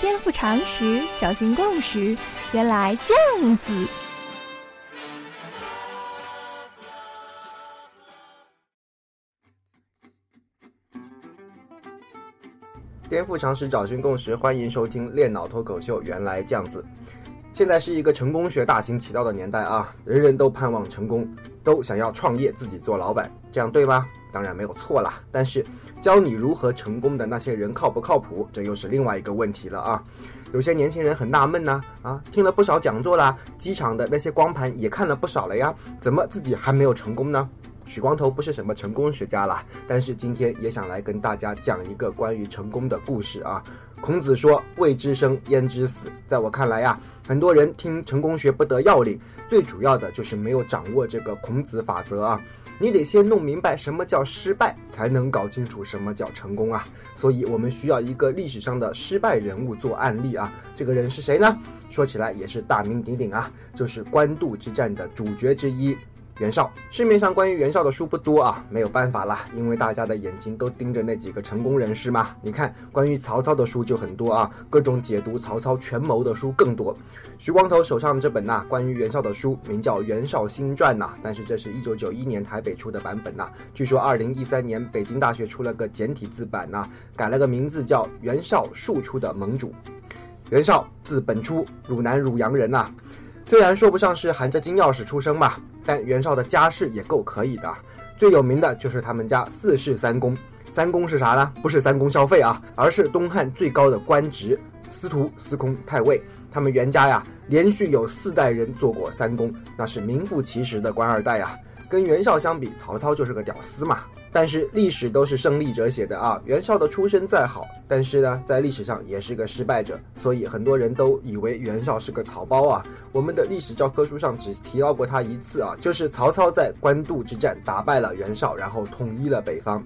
颠覆常识，找寻共识，原来这样子。颠覆常识，找寻共识，欢迎收听《练脑脱口秀》。原来这样子。现在是一个成功学大行其道的年代啊，人人都盼望成功，都想要创业，自己做老板，这样对吗？当然没有错啦。但是教你如何成功的那些人靠不靠谱，这又是另外一个问题了啊。有些年轻人很纳闷呐，啊，听了不少讲座啦，机场的那些光盘也看了不少了呀，怎么自己还没有成功呢？许光头不是什么成功学家啦，但是今天也想来跟大家讲一个关于成功的故事啊。孔子说：“未知生，焉知死？”在我看来呀，很多人听成功学不得要领，最主要的就是没有掌握这个孔子法则啊。你得先弄明白什么叫失败，才能搞清楚什么叫成功啊。所以我们需要一个历史上的失败人物做案例啊。这个人是谁呢？说起来也是大名鼎鼎啊，就是官渡之战的主角之一。袁绍，市面上关于袁绍的书不多啊，没有办法啦，因为大家的眼睛都盯着那几个成功人士嘛。你看，关于曹操的书就很多啊，各种解读曹操权谋的书更多。徐光头手上这本呐，关于袁绍的书名叫《袁绍新传》呐，但是这是一九九一年台北出的版本呐，据说二零一三年北京大学出了个简体字版呐，改了个名字叫《袁绍庶出的盟主》。袁绍字本初，汝南汝阳人呐，虽然说不上是含着金钥匙出生吧。但袁绍的家世也够可以的，最有名的就是他们家四世三公。三公是啥呢？不是三公消费啊，而是东汉最高的官职——司徒、司空、太尉。他们袁家呀，连续有四代人做过三公，那是名副其实的官二代呀。跟袁绍相比，曹操就是个屌丝嘛。但是历史都是胜利者写的啊，袁绍的出身再好，但是呢，在历史上也是个失败者，所以很多人都以为袁绍是个草包啊。我们的历史教科书上只提到过他一次啊，就是曹操在官渡之战打败了袁绍，然后统一了北方。《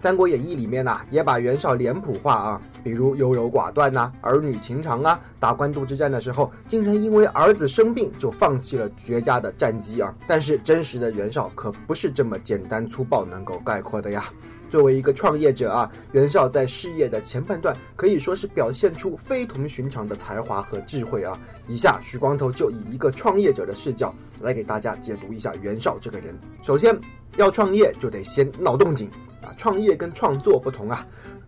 三国演义》里面呢，也把袁绍脸谱化啊，比如优柔寡断呐，儿女情长啊。打官渡之战的时候，竟然因为儿子生病就放弃了绝佳的战机啊。但是真实的袁绍可不是这么简单粗暴能够概括的呀。作为一个创业者啊，袁绍在事业的前半段可以说是表现出非同寻常的才华和智慧啊。以下徐光头就以一个创业者的视角来给大家解读一下袁绍这个人。首先，要创业就得先闹动静。啊，创业跟创作不同啊，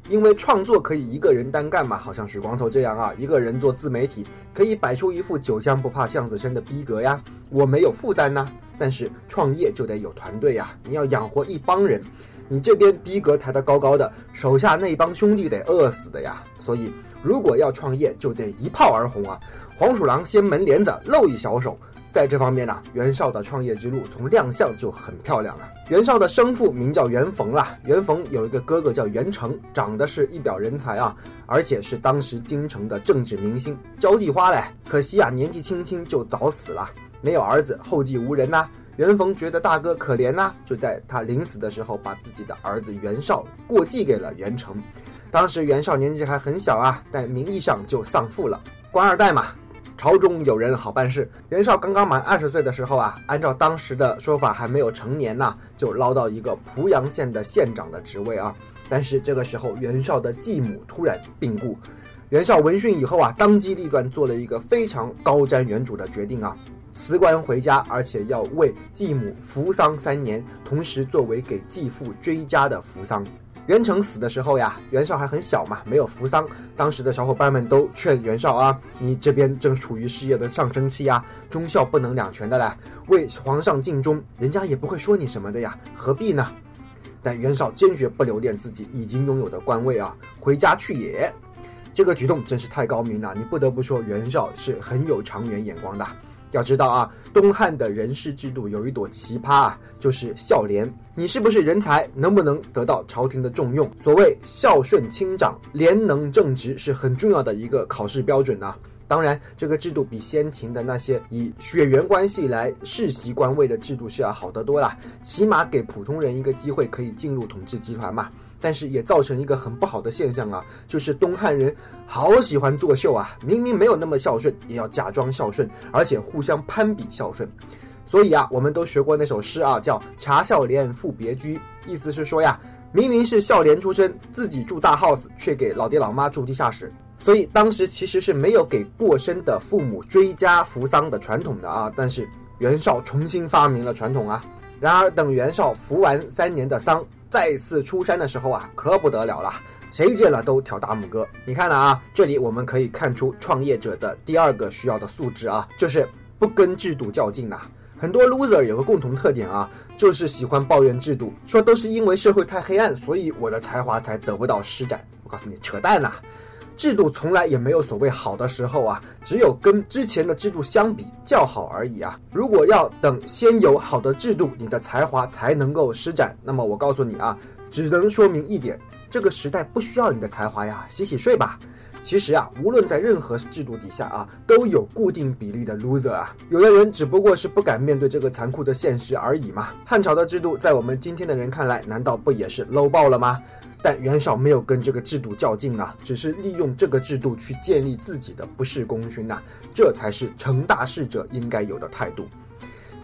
因为创作可以一个人单干嘛，好像许光头这样啊，一个人做自媒体，可以摆出一副酒香不怕巷子深的逼格呀。我没有负担呐，但是创业就得有团队呀，你要养活一帮人，你这边逼格抬得高高的，手下那帮兄弟得饿死的呀。所以如果要创业，就得一炮而红啊，黄鼠狼掀门帘子露一小手。在这方面呢，袁绍的创业之路从亮相就很漂亮了。袁绍的生父名叫袁逢啊，袁逢有一个哥哥叫袁成，长得是一表人才啊，而且是当时京城的政治明星，交际花嘞。可惜啊，年纪轻轻就早死了，没有儿子，后继无人呐。袁逢觉得大哥可怜呐，就在他临死的时候，把自己的儿子袁绍过继给了袁成。当时袁绍年纪还很小啊，但名义上就丧父了，官二代嘛。朝中有人好办事。袁绍刚刚满二十岁的时候啊，按照当时的说法还没有成年呢，就捞到一个濮阳县的县长的职位啊。但是这个时候，袁绍的继母突然病故。袁绍闻讯以后啊，当机立断做了一个非常高瞻远瞩的决定啊，辞官回家，而且要为继母服丧三年，同时作为给继父追加的服丧。袁成死的时候呀，袁绍还很小嘛，没有扶丧。当时的小伙伴们都劝袁绍啊，你这边正处于事业的上升期呀，忠孝不能两全的嘞，为皇上尽忠，人家也不会说你什么的呀，何必呢？但袁绍坚决不留恋自己已经拥有的官位啊，回家去也。这个举动真是太高明了，你不得不说袁绍是很有长远眼光的。要知道啊，东汉的人事制度有一朵奇葩啊，就是孝廉。你是不是人才，能不能得到朝廷的重用？所谓孝顺亲长，廉能正直，是很重要的一个考试标准呐。当然，这个制度比先秦的那些以血缘关系来世袭官位的制度是要好得多了，起码给普通人一个机会可以进入统治集团嘛。但是也造成一个很不好的现象啊，就是东汉人好喜欢作秀啊，明明没有那么孝顺，也要假装孝顺，而且互相攀比孝顺。所以啊，我们都学过那首诗啊，叫“茶孝廉赋别居”，意思是说呀，明明是孝廉出身，自己住大 house，却给老爹老妈住地下室。所以当时其实是没有给过身的父母追加扶丧的传统的啊。但是袁绍重新发明了传统啊。然而等袁绍扶完三年的丧，再次出山的时候啊，可不得了了，谁见了都挑大拇哥。你看了啊，这里我们可以看出创业者的第二个需要的素质啊，就是不跟制度较劲呐。很多 loser 有个共同特点啊，就是喜欢抱怨制度，说都是因为社会太黑暗，所以我的才华才得不到施展。我告诉你，扯淡呐！制度从来也没有所谓好的时候啊，只有跟之前的制度相比较好而已啊。如果要等先有好的制度，你的才华才能够施展，那么我告诉你啊，只能说明一点，这个时代不需要你的才华呀，洗洗睡吧。其实啊，无论在任何制度底下啊，都有固定比例的 loser 啊。有的人只不过是不敢面对这个残酷的现实而已嘛。汉朝的制度在我们今天的人看来，难道不也是 low 爆了吗？但袁绍没有跟这个制度较劲啊，只是利用这个制度去建立自己的不世功勋呐，这才是成大事者应该有的态度。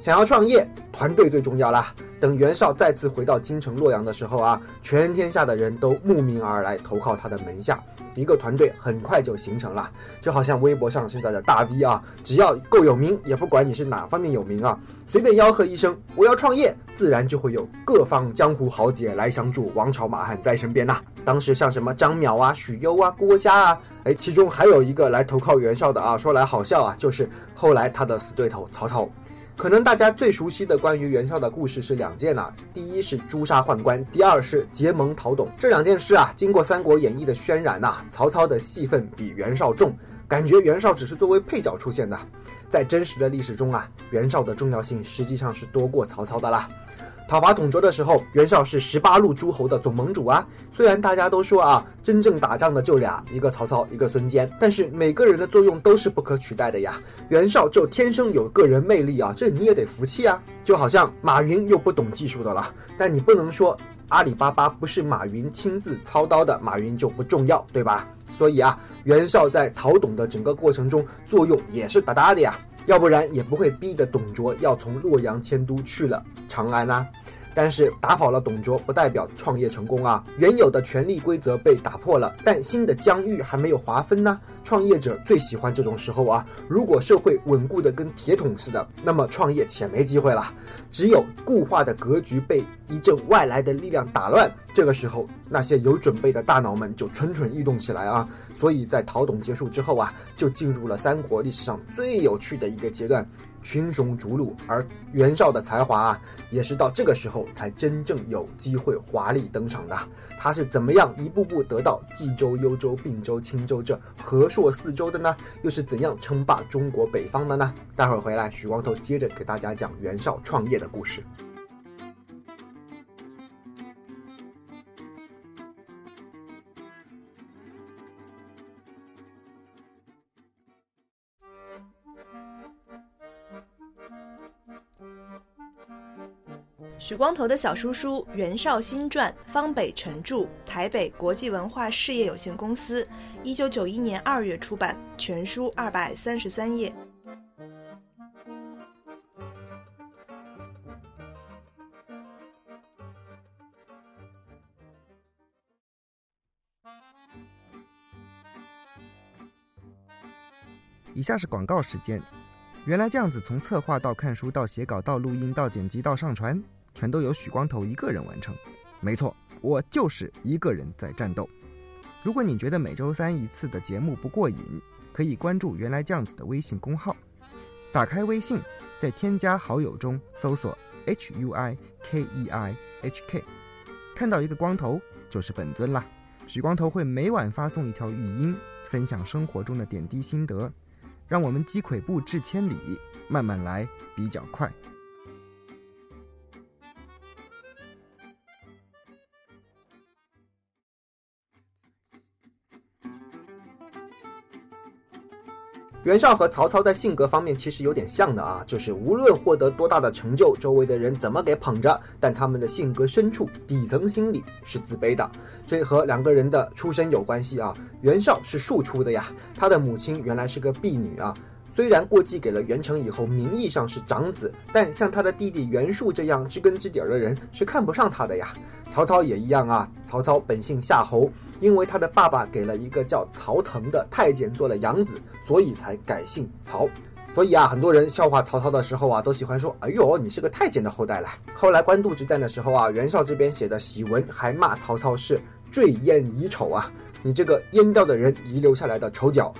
想要创业，团队最重要啦。等袁绍再次回到京城洛阳的时候啊，全天下的人都慕名而来投靠他的门下。一个团队很快就形成了，就好像微博上现在的大 V 啊，只要够有名，也不管你是哪方面有名啊，随便吆喝一声我要创业，自然就会有各方江湖豪杰来相助，王朝马汉在身边呐。当时像什么张邈啊、许攸啊、郭嘉啊，哎，其中还有一个来投靠袁绍的啊，说来好笑啊，就是后来他的死对头曹操。可能大家最熟悉的关于袁绍的故事是两件呐，第一是诛杀宦官，第二是结盟讨董。这两件事啊，经过《三国演义》的渲染呐，曹操的戏份比袁绍重，感觉袁绍只是作为配角出现的。在真实的历史中啊，袁绍的重要性实际上是多过曹操的啦。讨伐董卓的时候，袁绍是十八路诸侯的总盟主啊。虽然大家都说啊，真正打仗的就俩，一个曹操，一个孙坚，但是每个人的作用都是不可取代的呀。袁绍就天生有个人魅力啊，这你也得服气啊。就好像马云又不懂技术的了，但你不能说阿里巴巴不是马云亲自操刀的，马云就不重要，对吧？所以啊，袁绍在讨董的整个过程中作用也是大大的呀。要不然也不会逼得董卓要从洛阳迁都去了长安啦。但是打跑了董卓不代表创业成功啊，原有的权力规则被打破了，但新的疆域还没有划分呢。创业者最喜欢这种时候啊！如果社会稳固的跟铁桶似的，那么创业且没机会了。只有固化的格局被一阵外来的力量打乱，这个时候那些有准备的大脑们就蠢蠢欲动起来啊！所以在陶董结束之后啊，就进入了三国历史上最有趣的一个阶段。群雄逐鹿，而袁绍的才华啊，也是到这个时候才真正有机会华丽登场的。他是怎么样一步步得到冀州、幽州、并州、青州这河朔四州的呢？又是怎样称霸中国北方的呢？待会儿回来，许光头接着给大家讲袁绍创业的故事。许光头的小叔叔袁绍新传，方北辰著，台北国际文化事业有限公司，一九九一年二月出版，全书二百三十三页。以下是广告时间。原来这样子，从策划到看书到写稿到录音到剪辑到上传。全都由许光头一个人完成，没错，我就是一个人在战斗。如果你觉得每周三一次的节目不过瘾，可以关注“原来酱子”的微信公号。打开微信，在添加好友中搜索 “h u i k e i h k”，看到一个光头就是本尊啦。许光头会每晚发送一条语音，分享生活中的点滴心得，让我们积跬步至千里，慢慢来比较快。袁绍和曹操在性格方面其实有点像的啊，就是无论获得多大的成就，周围的人怎么给捧着，但他们的性格深处、底层心理是自卑的。这和两个人的出身有关系啊。袁绍是庶出的呀，他的母亲原来是个婢女啊。虽然过继给了袁成以后，名义上是长子，但像他的弟弟袁术这样知根知底儿的人是看不上他的呀。曹操也一样啊。曹操本姓夏侯，因为他的爸爸给了一个叫曹腾的太监做了养子，所以才改姓曹。所以啊，很多人笑话曹操的时候啊，都喜欢说：“哎呦，你是个太监的后代了。”后来官渡之战的时候啊，袁绍这边写的檄文还骂曹操是坠烟遗丑啊，你这个阉掉的人遗留下来的丑角。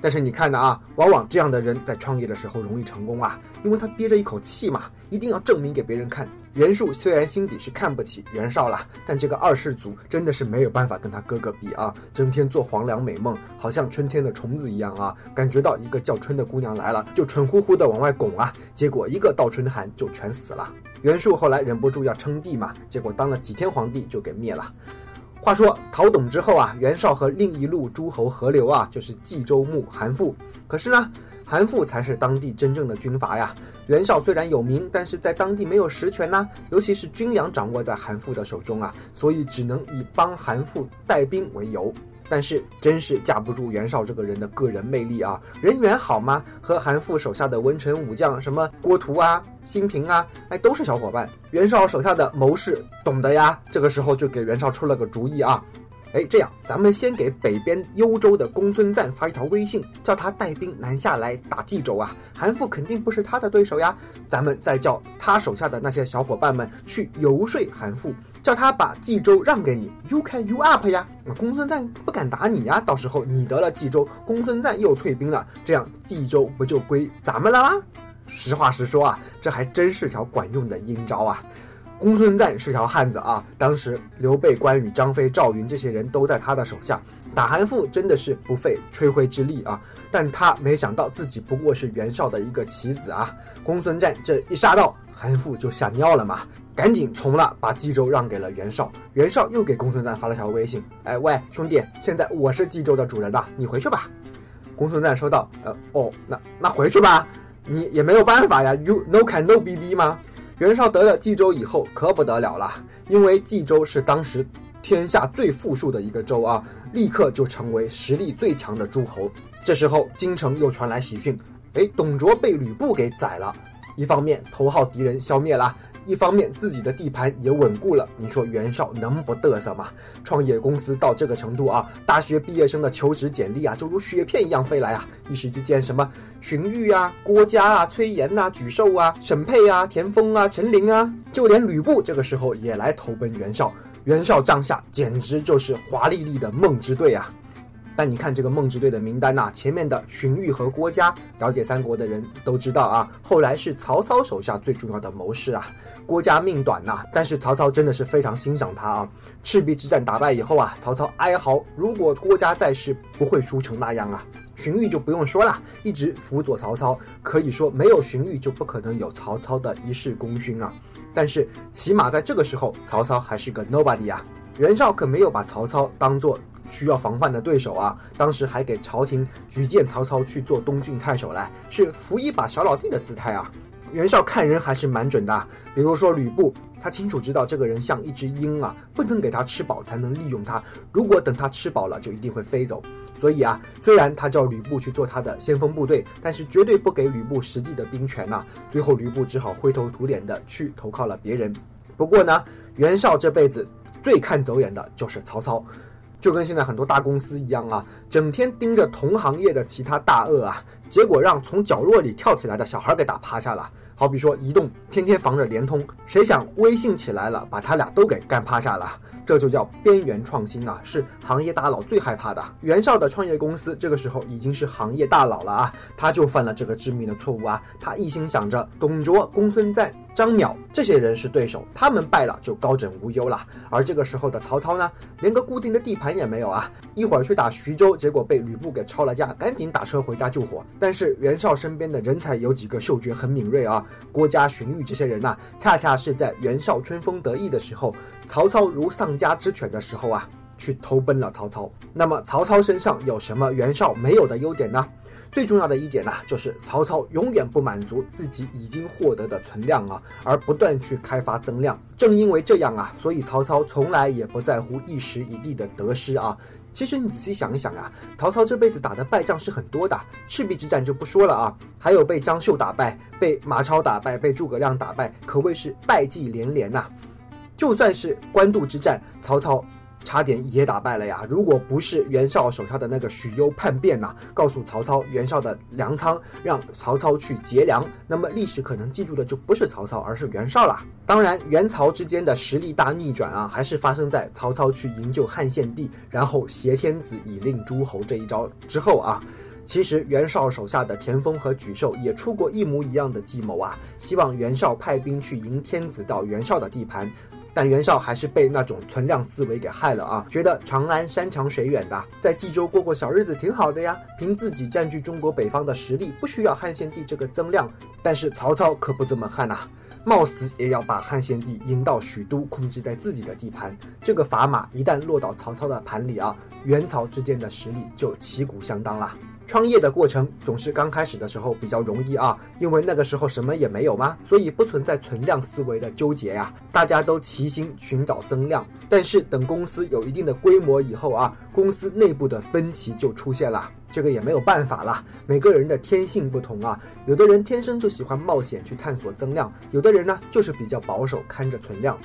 但是你看呢啊，往往这样的人在创业的时候容易成功啊，因为他憋着一口气嘛，一定要证明给别人看。袁术虽然心底是看不起袁绍了，但这个二世祖真的是没有办法跟他哥哥比啊，整天做黄粱美梦，好像春天的虫子一样啊，感觉到一个叫春的姑娘来了，就蠢乎乎的往外拱啊，结果一个倒春寒就全死了。袁术后来忍不住要称帝嘛，结果当了几天皇帝就给灭了。话说陶董之后啊，袁绍和另一路诸侯合流啊，就是冀州牧韩馥。可是呢，韩馥才是当地真正的军阀呀。袁绍虽然有名，但是在当地没有实权呐，尤其是军粮掌握在韩馥的手中啊，所以只能以帮韩馥带兵为由。但是真是架不住袁绍这个人的个人魅力啊！人缘好吗？和韩馥手下的文臣武将，什么郭图啊、辛平啊，哎，都是小伙伴。袁绍手下的谋士懂得呀，这个时候就给袁绍出了个主意啊。哎，这样，咱们先给北边幽州的公孙瓒发一条微信，叫他带兵南下来打冀州啊。韩馥肯定不是他的对手呀，咱们再叫他手下的那些小伙伴们去游说韩馥，叫他把冀州让给你，You can you up 呀。公孙瓒不敢打你呀，到时候你得了冀州，公孙瓒又退兵了，这样冀州不就归咱们了吗？实话实说啊，这还真是条管用的阴招啊。公孙瓒是条汉子啊！当时刘备、关羽、张飞、赵云这些人都在他的手下，打韩馥真的是不费吹灰之力啊！但他没想到自己不过是袁绍的一个棋子啊！公孙瓒这一杀到，韩馥就吓尿了嘛，赶紧从了，把冀州让给了袁绍。袁绍又给公孙瓒发了条微信：“哎喂，兄弟，现在我是冀州的主人了，你回去吧。”公孙瓒说道：“呃，哦，那那回去吧，你也没有办法呀，You no can no B B 吗？”袁绍得了冀州以后可不得了了，因为冀州是当时天下最富庶的一个州啊，立刻就成为实力最强的诸侯。这时候京城又传来喜讯，哎，董卓被吕布给宰了，一方面头号敌人消灭了。一方面自己的地盘也稳固了，你说袁绍能不嘚瑟吗？创业公司到这个程度啊，大学毕业生的求职简历啊，就如雪片一样飞来啊！一时之间，什么荀彧啊、郭嘉啊、崔琰呐、沮授啊、沈佩啊、田丰啊、陈琳啊，就连吕布这个时候也来投奔袁绍。袁绍帐下简直就是华丽丽的梦之队啊！但你看这个梦之队的名单呐，前面的荀彧和郭嘉，了解三国的人都知道啊，后来是曹操手下最重要的谋士啊。郭嘉命短呐，但是曹操真的是非常欣赏他啊。赤壁之战打败以后啊，曹操哀嚎，如果郭嘉在世，不会输成那样啊。荀彧就不用说了，一直辅佐曹操，可以说没有荀彧就不可能有曹操的一世功勋啊。但是起码在这个时候，曹操还是个 nobody 啊。袁绍可没有把曹操当做需要防范的对手啊，当时还给朝廷举荐曹操去做东郡太守来，是扶一把小老弟的姿态啊。袁绍看人还是蛮准的，比如说吕布，他清楚知道这个人像一只鹰啊，不能给他吃饱才能利用他。如果等他吃饱了，就一定会飞走。所以啊，虽然他叫吕布去做他的先锋部队，但是绝对不给吕布实际的兵权呐。最后吕布只好灰头土脸的去投靠了别人。不过呢，袁绍这辈子最看走眼的就是曹操。就跟现在很多大公司一样啊，整天盯着同行业的其他大鳄啊，结果让从角落里跳起来的小孩给打趴下了。好比说，移动天天防着联通，谁想微信起来了，把他俩都给干趴下了。这就叫边缘创新啊，是行业大佬最害怕的。袁绍的创业公司这个时候已经是行业大佬了啊，他就犯了这个致命的错误啊，他一心想着董卓、公孙瓒。张邈这些人是对手，他们败了就高枕无忧了。而这个时候的曹操呢，连个固定的地盘也没有啊！一会儿去打徐州，结果被吕布给抄了家，赶紧打车回家救火。但是袁绍身边的人才有几个嗅觉很敏锐啊，郭嘉、荀彧这些人呐，恰恰是在袁绍春风得意的时候，曹操如丧家之犬的时候啊，去投奔了曹操。那么曹操身上有什么袁绍没有的优点呢？最重要的一点呢，就是曹操永远不满足自己已经获得的存量啊，而不断去开发增量。正因为这样啊，所以曹操从来也不在乎一时一地的得失啊。其实你仔细想一想啊，曹操这辈子打的败仗是很多的，赤壁之战就不说了啊，还有被张绣打败、被马超打败、被诸葛亮打败，可谓是败绩连连呐。就算是官渡之战，曹操。差点也打败了呀！如果不是袁绍手下的那个许攸叛变呐，告诉曹操袁绍的粮仓，让曹操去劫粮，那么历史可能记住的就不是曹操，而是袁绍了。当然，袁曹之间的实力大逆转啊，还是发生在曹操去营救汉献帝，然后挟天子以令诸侯这一招之后啊。其实袁绍手下的田丰和沮授也出过一模一样的计谋啊，希望袁绍派兵去迎天子到袁绍的地盘。但袁绍还是被那种存量思维给害了啊！觉得长安山长水远的，在冀州过过小日子挺好的呀。凭自己占据中国北方的实力，不需要汉献帝这个增量。但是曹操可不这么看呐，冒死也要把汉献帝引到许都，控制在自己的地盘。这个砝码一旦落到曹操的盘里啊，袁曹之间的实力就旗鼓相当了。创业的过程总是刚开始的时候比较容易啊，因为那个时候什么也没有嘛，所以不存在存量思维的纠结呀，大家都齐心寻找增量。但是等公司有一定的规模以后啊，公司内部的分歧就出现了，这个也没有办法了，每个人的天性不同啊，有的人天生就喜欢冒险去探索增量，有的人呢就是比较保守，看着存量。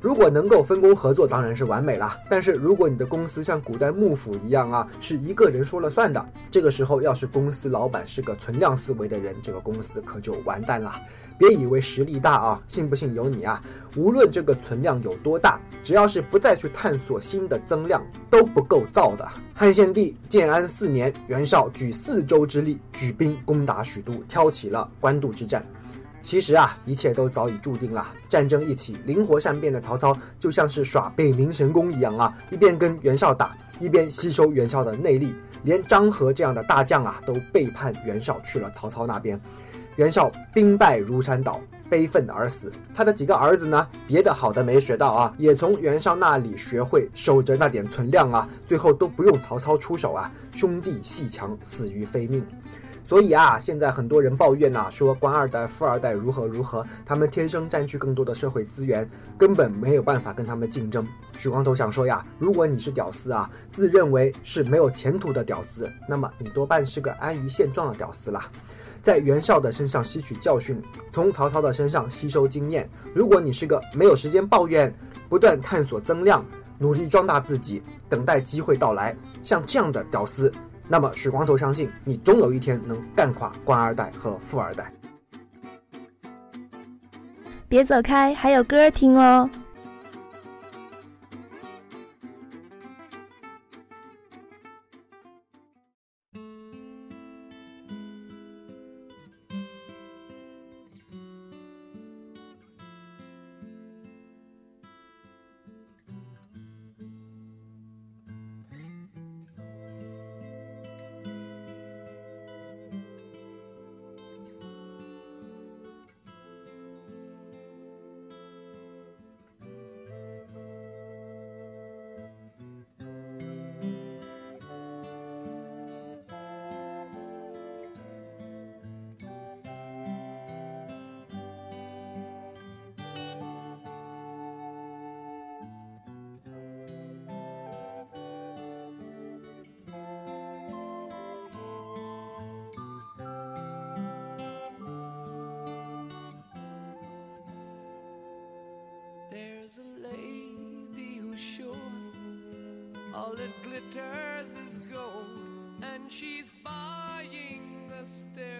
如果能够分工合作，当然是完美了。但是如果你的公司像古代幕府一样啊，是一个人说了算的，这个时候要是公司老板是个存量思维的人，这个公司可就完蛋了。别以为实力大啊，信不信由你啊。无论这个存量有多大，只要是不再去探索新的增量，都不够造的。汉献帝建安四年，袁绍举四州之力举兵攻打许都，挑起了官渡之战。其实啊，一切都早已注定了。战争一起，灵活善变的曹操就像是耍北冥神功一样啊，一边跟袁绍打，一边吸收袁绍的内力。连张合这样的大将啊，都背叛袁绍去了曹操那边。袁绍兵败如山倒，悲愤而死。他的几个儿子呢，别的好的没学到啊，也从袁绍那里学会守着那点存量啊，最后都不用曹操出手啊，兄弟戏强，死于非命。所以啊，现在很多人抱怨呐，说官二代、富二代如何如何，他们天生占据更多的社会资源，根本没有办法跟他们竞争。许光头想说呀，如果你是屌丝啊，自认为是没有前途的屌丝，那么你多半是个安于现状的屌丝啦。在袁绍的身上吸取教训，从曹操的身上吸收经验。如果你是个没有时间抱怨，不断探索增量，努力壮大自己，等待机会到来，像这样的屌丝。那么，许光头相信你总有一天能干垮官二代和富二代。别走开，还有歌听哦。All it glitters is gold, and she's buying the stairway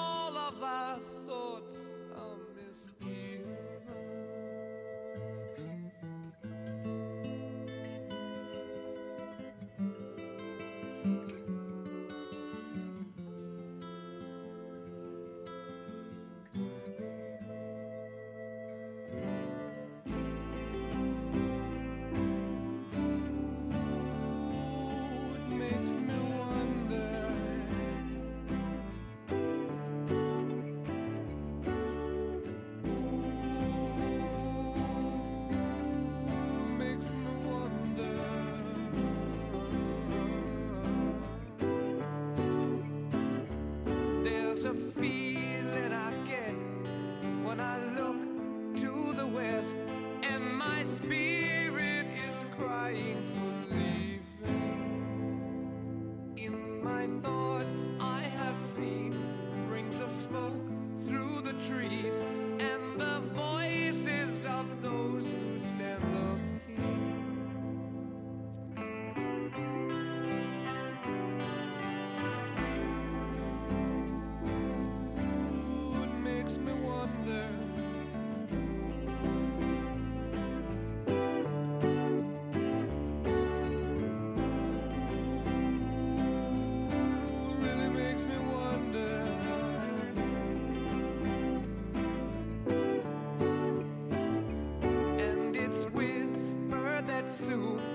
soon,